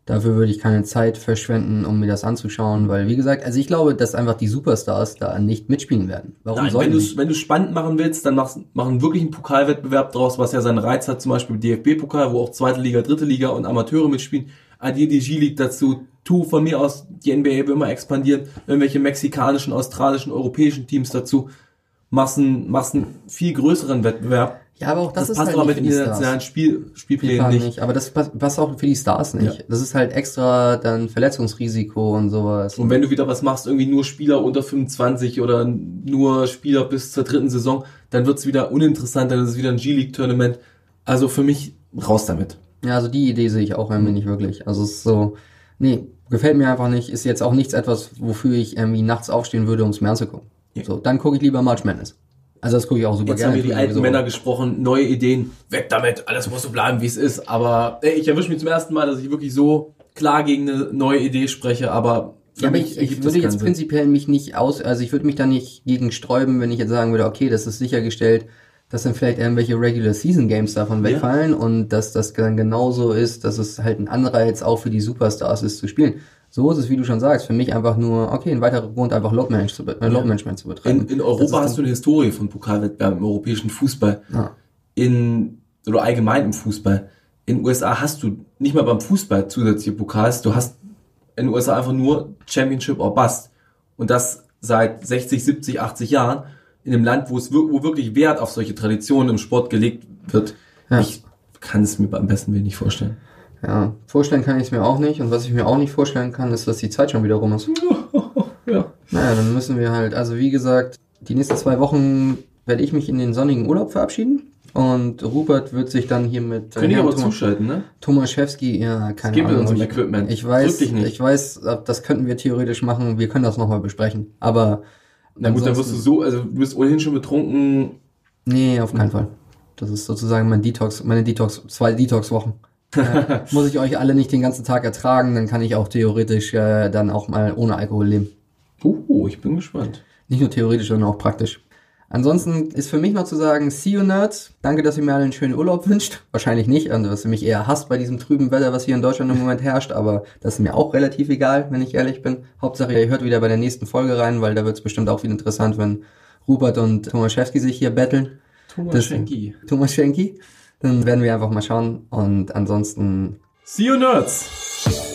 Dafür würde ich keine Zeit verschwenden, um mir das anzuschauen, weil wie gesagt, also ich glaube, dass einfach die Superstars da nicht mitspielen werden. Warum Nein, sollen wenn du wenn du spannend machen willst, dann machst machen wirklich einen Pokalwettbewerb draus, was ja seinen Reiz hat, zum Beispiel DFB-Pokal, wo auch zweite Liga, dritte Liga und Amateure mitspielen. Addier die G-League dazu, tu von mir aus, die NBA will immer expandieren, irgendwelche mexikanischen, australischen, europäischen Teams dazu, machst einen, machst einen viel größeren Wettbewerb. Ja, aber auch das, Das, ist passt halt aber nicht mit internationalen Stars. Spiel, Spielplänen nicht. nicht. Aber das passt, passt auch für die Stars nicht. Ja. Das ist halt extra dann Verletzungsrisiko und sowas. Und wenn du wieder was machst, irgendwie nur Spieler unter 25 oder nur Spieler bis zur dritten Saison, dann wird's wieder uninteressant, dann ist es wieder ein G-League-Tournament. Also für mich raus damit. Ja, also die Idee sehe ich auch irgendwie nicht wirklich. Also es ist so, nee, gefällt mir einfach nicht. Ist jetzt auch nichts etwas, wofür ich irgendwie nachts aufstehen würde, um es mir anzugucken. Ja. So, dann gucke ich lieber March Madness. Also das gucke ich auch super Jetzt gerne. haben wir die alten sowieso- Männer gesprochen, neue Ideen, weg damit, alles muss so bleiben, wie es ist. Aber ey, ich erwische mich zum ersten Mal, dass ich wirklich so klar gegen eine neue Idee spreche, aber Ja, aber ich, würde jetzt Sinn. prinzipiell mich nicht aus, also ich würde mich da nicht gegen sträuben, wenn ich jetzt sagen würde, okay, das ist sichergestellt, dass dann vielleicht irgendwelche Regular Season Games davon wegfallen und dass das dann genauso ist, dass es halt ein Anreiz auch für die Superstars ist zu spielen. So ist es, wie du schon sagst, für mich einfach nur, okay, ein weiterer Grund, einfach Load, Manage zu, äh, Load Management zu betreiben. In, in Europa hast du eine Historie von Pokalwettbewerben im europäischen Fußball. Ja. In, oder allgemein im Fußball. In den USA hast du nicht mal beim Fußball zusätzliche Pokals. Du hast in den USA einfach nur Championship or Bust. Und das seit 60, 70, 80 Jahren in einem Land, wo es wo wirklich Wert auf solche Traditionen im Sport gelegt wird. Ja. Ich kann es mir am besten wenig vorstellen. Ja, vorstellen kann ich es mir auch nicht. Und was ich mir auch nicht vorstellen kann, ist, dass die Zeit schon wieder rum ist. Ja. Naja, dann müssen wir halt, also wie gesagt, die nächsten zwei Wochen werde ich mich in den sonnigen Urlaub verabschieden. Und Rupert wird sich dann hier mit Können die Herrn aber Thomas- zuschalten, ne? Tomaszewski, ja, keine Ahnung. unserem Ich- Equipment. Ich weiß, ich weiß, das könnten wir theoretisch machen. Wir können das nochmal besprechen. Aber Na gut, dann wirst du so, also du bist ohnehin schon betrunken. Nee, auf keinen Fall. Das ist sozusagen mein Detox, meine Detox, zwei Detox-Wochen. Äh, muss ich euch alle nicht den ganzen Tag ertragen, dann kann ich auch theoretisch äh, dann auch mal ohne Alkohol leben. Oh, ich bin gespannt. Nicht nur theoretisch, sondern auch praktisch. Ansonsten ist für mich noch zu sagen, see you nerds. Danke, dass ihr mir alle einen schönen Urlaub wünscht. Wahrscheinlich nicht, also was ihr mich eher hasst bei diesem trüben Wetter, was hier in Deutschland im Moment herrscht, aber das ist mir auch relativ egal, wenn ich ehrlich bin. Hauptsache, ihr hört wieder bei der nächsten Folge rein, weil da wird es bestimmt auch wieder interessant, wenn Rupert und Tomaszewski sich hier betteln. Thomas Das- Schenki. Thomas Schenki. Dann werden wir einfach mal schauen und ansonsten See you nerds!